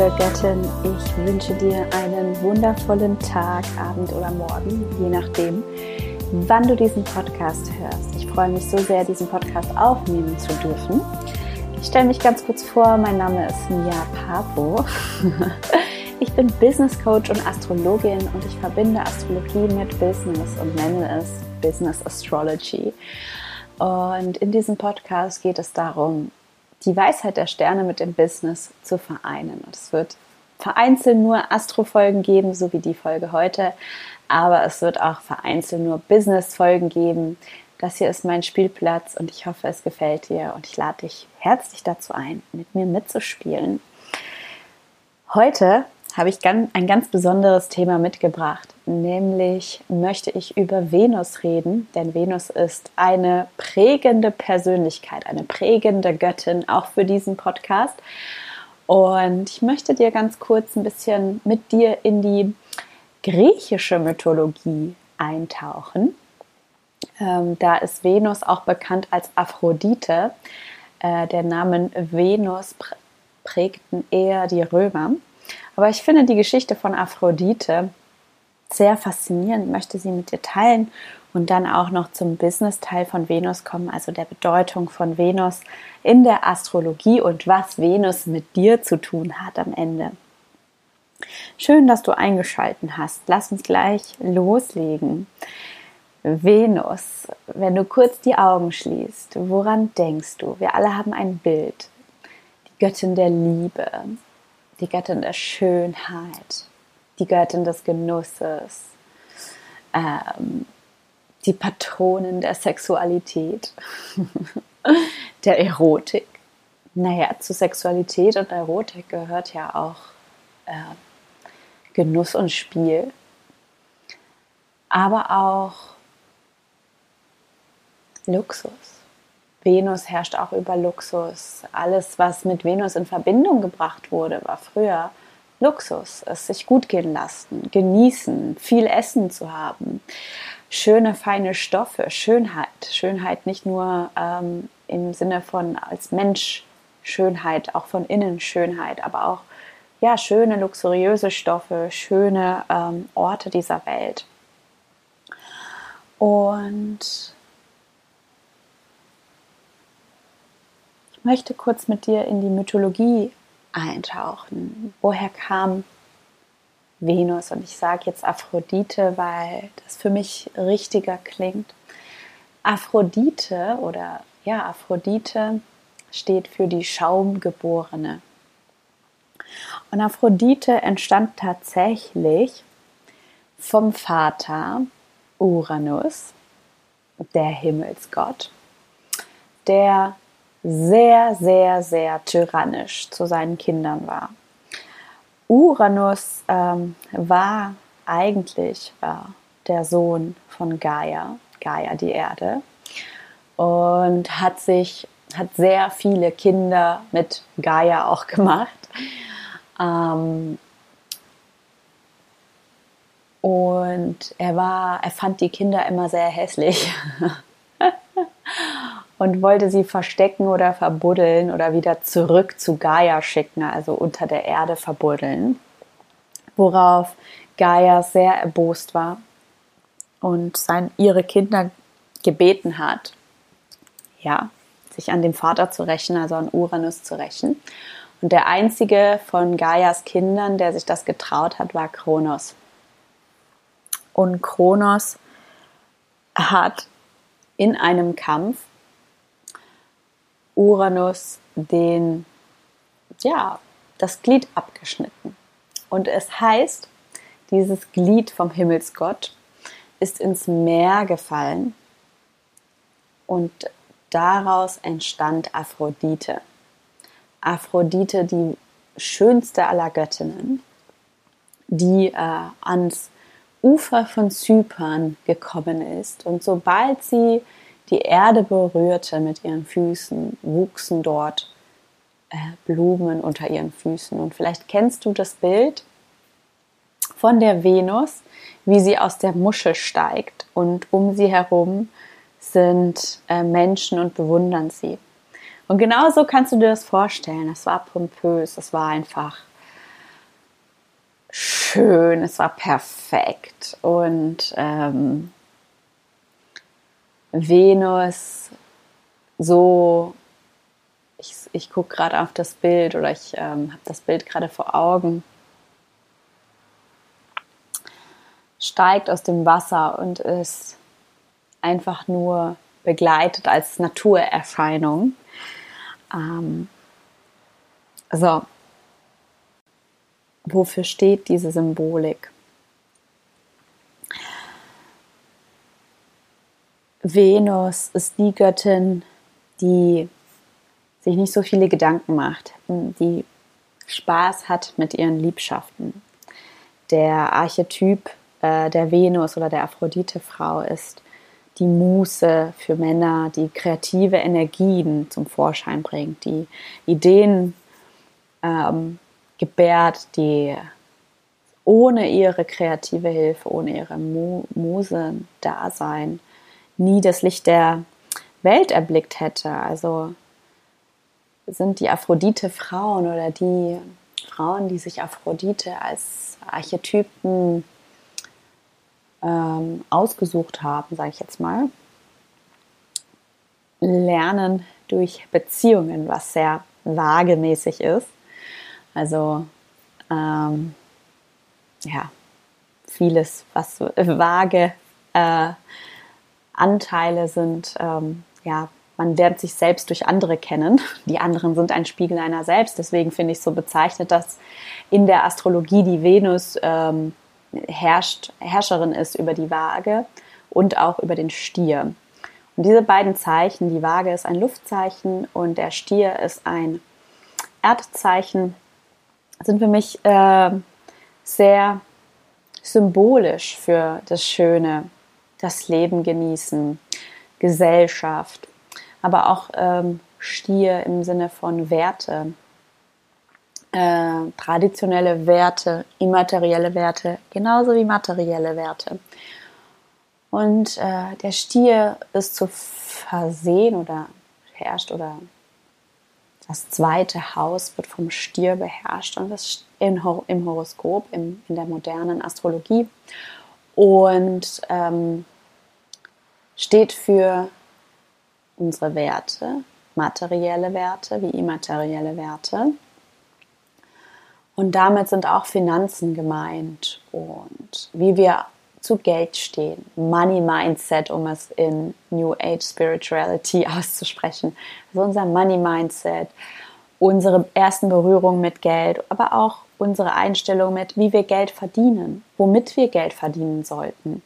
liebe Göttin, ich wünsche dir einen wundervollen Tag, Abend oder Morgen, je nachdem, wann du diesen Podcast hörst. Ich freue mich so sehr, diesen Podcast aufnehmen zu dürfen. Ich stelle mich ganz kurz vor, mein Name ist Mia Papo. Ich bin Business Coach und Astrologin und ich verbinde Astrologie mit Business und nenne es Business Astrology. Und in diesem Podcast geht es darum, die Weisheit der Sterne mit dem Business zu vereinen. Und es wird vereinzelt nur Astro-Folgen geben, so wie die Folge heute, aber es wird auch vereinzelt nur Business-Folgen geben. Das hier ist mein Spielplatz und ich hoffe, es gefällt dir und ich lade dich herzlich dazu ein, mit mir mitzuspielen. Heute habe ich ein ganz besonderes Thema mitgebracht, nämlich möchte ich über Venus reden, denn Venus ist eine prägende Persönlichkeit, eine prägende Göttin auch für diesen Podcast. Und ich möchte dir ganz kurz ein bisschen mit dir in die griechische Mythologie eintauchen. Ähm, da ist Venus auch bekannt als Aphrodite. Äh, der Name Venus prägten eher die Römer. Aber ich finde die Geschichte von Aphrodite sehr faszinierend, möchte sie mit dir teilen und dann auch noch zum Business-Teil von Venus kommen, also der Bedeutung von Venus in der Astrologie und was Venus mit dir zu tun hat am Ende. Schön, dass du eingeschalten hast. Lass uns gleich loslegen. Venus, wenn du kurz die Augen schließt, woran denkst du? Wir alle haben ein Bild. Die Göttin der Liebe, die Göttin der Schönheit, die Göttin des Genusses, ähm, die Patronin der Sexualität, der Erotik. Naja, zu Sexualität und Erotik gehört ja auch äh, Genuss und Spiel, aber auch Luxus. Venus herrscht auch über Luxus. Alles, was mit Venus in Verbindung gebracht wurde, war früher Luxus. Es sich gut gehen lassen, genießen, viel Essen zu haben, schöne, feine Stoffe, Schönheit. Schönheit nicht nur ähm, im Sinne von als Mensch Schönheit, auch von innen Schönheit, aber auch ja, schöne, luxuriöse Stoffe, schöne ähm, Orte dieser Welt. Und möchte kurz mit dir in die Mythologie eintauchen. Woher kam Venus? Und ich sage jetzt Aphrodite, weil das für mich richtiger klingt. Aphrodite oder ja, Aphrodite steht für die Schaumgeborene. Und Aphrodite entstand tatsächlich vom Vater Uranus, der Himmelsgott, der sehr, sehr, sehr tyrannisch zu seinen Kindern war. Uranus ähm, war eigentlich äh, der Sohn von Gaia, Gaia die Erde, und hat sich hat sehr viele Kinder mit Gaia auch gemacht. Ähm, und er war, er fand die Kinder immer sehr hässlich. und wollte sie verstecken oder verbuddeln oder wieder zurück zu Gaia schicken, also unter der Erde verbuddeln. Worauf Gaia sehr erbost war und sein, ihre Kinder gebeten hat, ja, sich an dem Vater zu rächen, also an Uranus zu rächen. Und der einzige von Gaias Kindern, der sich das getraut hat, war Kronos. Und Kronos hat in einem Kampf Uranus den, ja, das Glied abgeschnitten. Und es heißt, dieses Glied vom Himmelsgott ist ins Meer gefallen und daraus entstand Aphrodite. Aphrodite, die schönste aller Göttinnen, die äh, ans Ufer von Zypern gekommen ist. Und sobald sie die Erde berührte mit ihren Füßen, wuchsen dort äh, Blumen unter ihren Füßen. Und vielleicht kennst du das Bild von der Venus, wie sie aus der Muschel steigt und um sie herum sind äh, Menschen und bewundern sie. Und genauso kannst du dir das vorstellen. Es war pompös, es war einfach schön, es war perfekt. Und ähm, Venus so, ich, ich gucke gerade auf das Bild oder ich ähm, habe das Bild gerade vor Augen, steigt aus dem Wasser und ist einfach nur begleitet als Naturerscheinung. Ähm, so, wofür steht diese Symbolik? Venus ist die Göttin, die sich nicht so viele Gedanken macht, die Spaß hat mit ihren Liebschaften. Der Archetyp äh, der Venus oder der Aphrodite-Frau ist die Muße für Männer, die kreative Energien zum Vorschein bringt, die Ideen ähm, gebärt, die ohne ihre kreative Hilfe, ohne ihre Mu Muse-Dasein nie das Licht der Welt erblickt hätte. Also sind die Aphrodite-Frauen oder die Frauen, die sich Aphrodite als Archetypen ähm, ausgesucht haben, sage ich jetzt mal, lernen durch Beziehungen, was sehr wagemäßig ist. Also ähm, ja, vieles, was vage äh, Anteile sind, ähm, ja, man lernt sich selbst durch andere kennen. Die anderen sind ein Spiegel einer selbst. Deswegen finde ich so bezeichnet, dass in der Astrologie die Venus ähm, herrscht, Herrscherin ist über die Waage und auch über den Stier. Und diese beiden Zeichen, die Waage ist ein Luftzeichen und der Stier ist ein Erdzeichen, sind für mich äh, sehr symbolisch für das Schöne, das Leben genießen, Gesellschaft, aber auch ähm, Stier im Sinne von Werte, äh, traditionelle Werte, immaterielle Werte, genauso wie materielle Werte. Und äh, der Stier ist zu versehen oder herrscht oder das zweite Haus wird vom Stier beherrscht und das im Horoskop, in der modernen Astrologie. Und ähm, steht für unsere Werte, materielle Werte wie immaterielle Werte. Und damit sind auch Finanzen gemeint und wie wir zu Geld stehen. Money Mindset, um es in New Age Spirituality auszusprechen. Also unser Money Mindset, unsere ersten Berührungen mit Geld, aber auch unsere Einstellung mit, wie wir Geld verdienen, womit wir Geld verdienen sollten.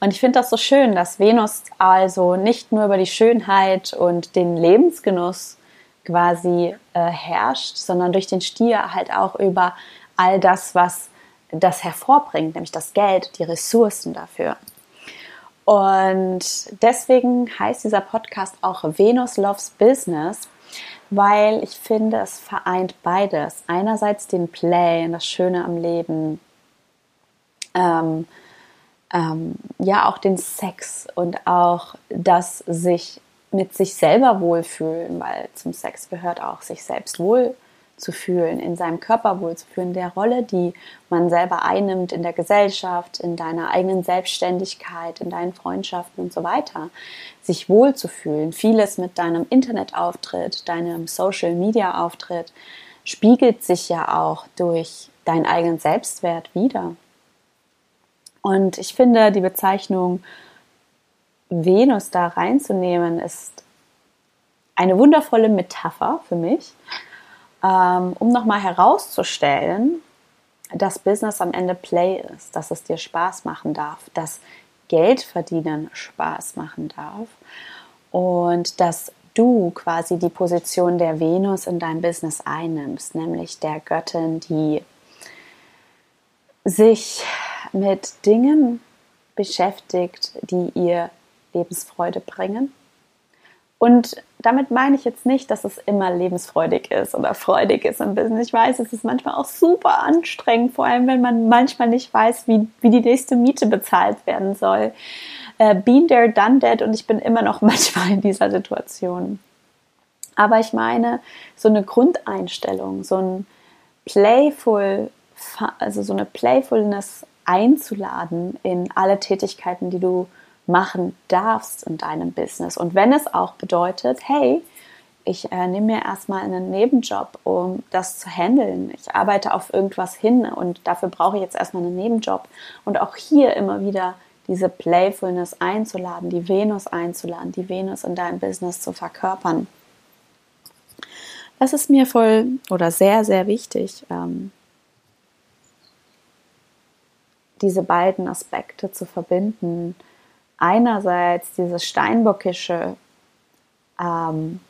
Und ich finde das so schön, dass Venus also nicht nur über die Schönheit und den Lebensgenuss quasi äh, herrscht, sondern durch den Stier halt auch über all das, was das hervorbringt, nämlich das Geld, die Ressourcen dafür. Und deswegen heißt dieser Podcast auch Venus Loves Business, weil ich finde, es vereint beides. Einerseits den Play, das Schöne am Leben, ähm, ähm, ja auch den Sex und auch das sich mit sich selber wohlfühlen, weil zum Sex gehört auch sich selbst wohl zu fühlen, in seinem Körper wohlzufühlen, der Rolle, die man selber einnimmt in der Gesellschaft, in deiner eigenen Selbstständigkeit, in deinen Freundschaften und so weiter, sich wohlzufühlen. Vieles mit deinem Internetauftritt, deinem Social-Media-Auftritt spiegelt sich ja auch durch deinen eigenen Selbstwert wieder. Und ich finde, die Bezeichnung Venus da reinzunehmen, ist eine wundervolle Metapher für mich, ähm, um nochmal herauszustellen, dass Business am Ende Play ist, dass es dir Spaß machen darf, dass Geld verdienen Spaß machen darf und dass du quasi die Position der Venus in deinem Business einnimmst, nämlich der Göttin, die sich mit Dingen beschäftigt, die ihr Lebensfreude bringen. Und damit meine ich jetzt nicht, dass es immer lebensfreudig ist oder freudig ist im Business. Ich weiß, es ist manchmal auch super anstrengend, vor allem wenn man manchmal nicht weiß, wie, wie die nächste Miete bezahlt werden soll. Äh, been there, done that und ich bin immer noch manchmal in dieser Situation. Aber ich meine, so eine Grundeinstellung, so ein playful also so eine Playfulness einzuladen in alle Tätigkeiten, die du machen darfst in deinem Business. Und wenn es auch bedeutet, hey, ich äh, nehme mir erstmal einen Nebenjob, um das zu handeln. Ich arbeite auf irgendwas hin und dafür brauche ich jetzt erstmal einen Nebenjob. Und auch hier immer wieder diese Playfulness einzuladen, die Venus einzuladen, die Venus in deinem Business zu verkörpern. Das ist mir voll oder sehr, sehr wichtig, ähm, diese beiden Aspekte zu verbinden. Einerseits dieses Steinbockische, ähm,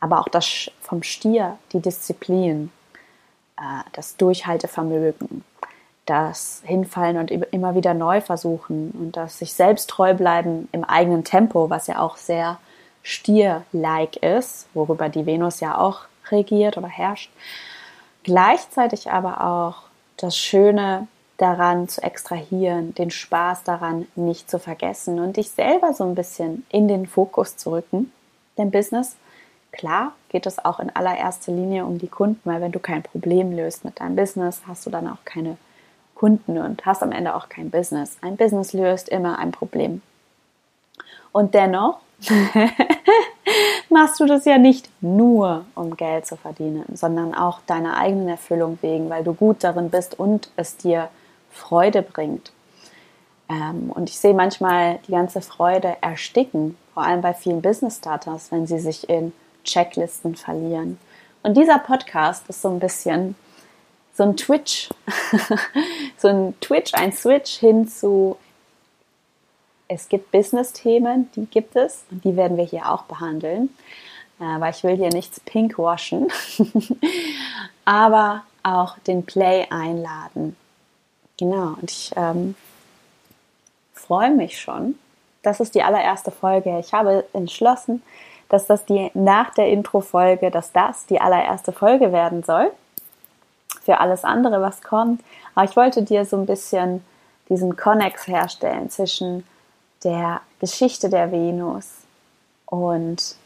aber auch das vom Stier, die Disziplin, äh, das Durchhaltevermögen, das Hinfallen und immer wieder neu versuchen und das sich selbst treu bleiben im eigenen Tempo, was ja auch sehr Stier-like ist, worüber die Venus ja auch regiert oder herrscht. Gleichzeitig aber auch das Schöne daran zu extrahieren, den Spaß daran nicht zu vergessen und dich selber so ein bisschen in den Fokus zu rücken. Denn Business, klar, geht es auch in allererster Linie um die Kunden, weil wenn du kein Problem löst mit deinem Business, hast du dann auch keine Kunden und hast am Ende auch kein Business. Ein Business löst immer ein Problem. Und dennoch machst du das ja nicht nur, um Geld zu verdienen, sondern auch deiner eigenen Erfüllung wegen, weil du gut darin bist und es dir Freude bringt. Ähm, und ich sehe manchmal die ganze Freude ersticken, vor allem bei vielen Business Starters, wenn sie sich in Checklisten verlieren. Und dieser Podcast ist so ein bisschen so ein Twitch, so ein Twitch, ein Switch hin zu, es gibt Business-Themen, die gibt es und die werden wir hier auch behandeln, äh, weil ich will hier nichts pink waschen, aber auch den Play einladen. Genau, und ich ähm, freue mich schon. Das ist die allererste Folge. Ich habe entschlossen, dass das die nach der Intro-Folge, dass das die allererste Folge werden soll für alles andere, was kommt. Aber ich wollte dir so ein bisschen diesen Connex herstellen zwischen der Geschichte der Venus und,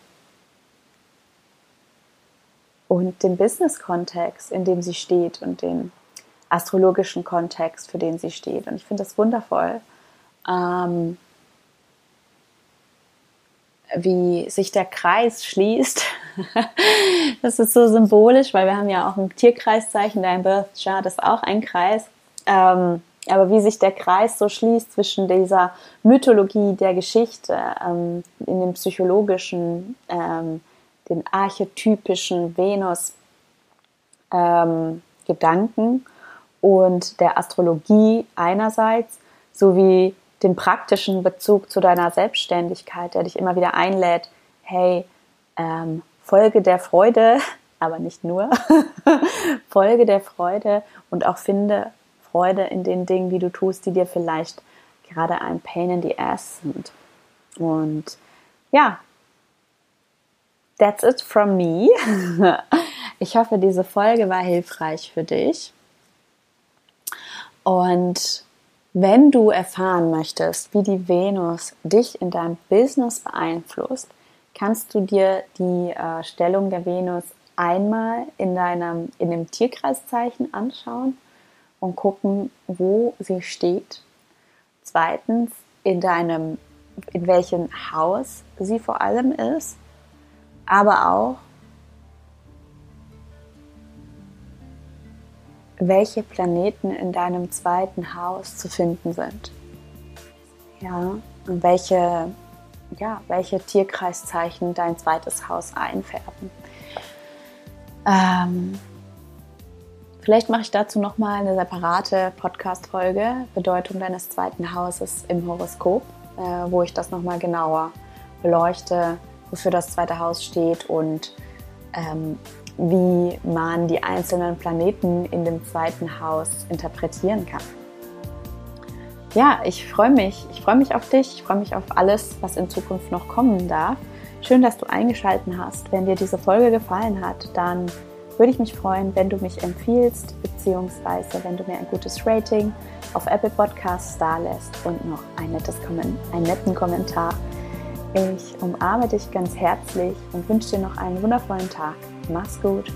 und dem Business-Kontext, in dem sie steht und dem astrologischen Kontext, für den sie steht. Und ich finde das wundervoll, ähm, wie sich der Kreis schließt das ist so symbolisch, weil wir haben ja auch ein Tierkreiszeichen, dein Birth Chart ist auch ein Kreis. Ähm, aber wie sich der Kreis so schließt zwischen dieser Mythologie der Geschichte, ähm, in dem psychologischen, ähm, den archetypischen Venus-Gedanken ähm, und der Astrologie einerseits, sowie dem praktischen Bezug zu deiner Selbstständigkeit, der dich immer wieder einlädt, hey, ähm, Folge der Freude, aber nicht nur, Folge der Freude und auch finde Freude in den Dingen, die du tust, die dir vielleicht gerade ein Pain in the Ass sind. Und ja, that's it from me. Ich hoffe, diese Folge war hilfreich für dich. Und wenn du erfahren möchtest, wie die Venus dich in deinem Business beeinflusst, kannst du dir die äh, Stellung der Venus einmal in deinem in dem Tierkreiszeichen anschauen und gucken, wo sie steht. Zweitens in deinem in welchem Haus sie vor allem ist, aber auch welche Planeten in deinem zweiten Haus zu finden sind. Ja, und welche ja, welche Tierkreiszeichen dein zweites Haus einfärben. Ähm, vielleicht mache ich dazu nochmal eine separate Podcast-Folge, Bedeutung deines zweiten Hauses im Horoskop, äh, wo ich das nochmal genauer beleuchte, wofür das zweite Haus steht und ähm, wie man die einzelnen Planeten in dem zweiten Haus interpretieren kann ja, ich freue mich. Ich freue mich auf dich. Ich freue mich auf alles, was in Zukunft noch kommen darf. Schön, dass du eingeschalten hast. Wenn dir diese Folge gefallen hat, dann würde ich mich freuen, wenn du mich empfiehlst, beziehungsweise wenn du mir ein gutes Rating auf Apple Podcasts da lässt und noch ein nettes einen netten Kommentar. Ich umarme dich ganz herzlich und wünsche dir noch einen wundervollen Tag. Mach's gut.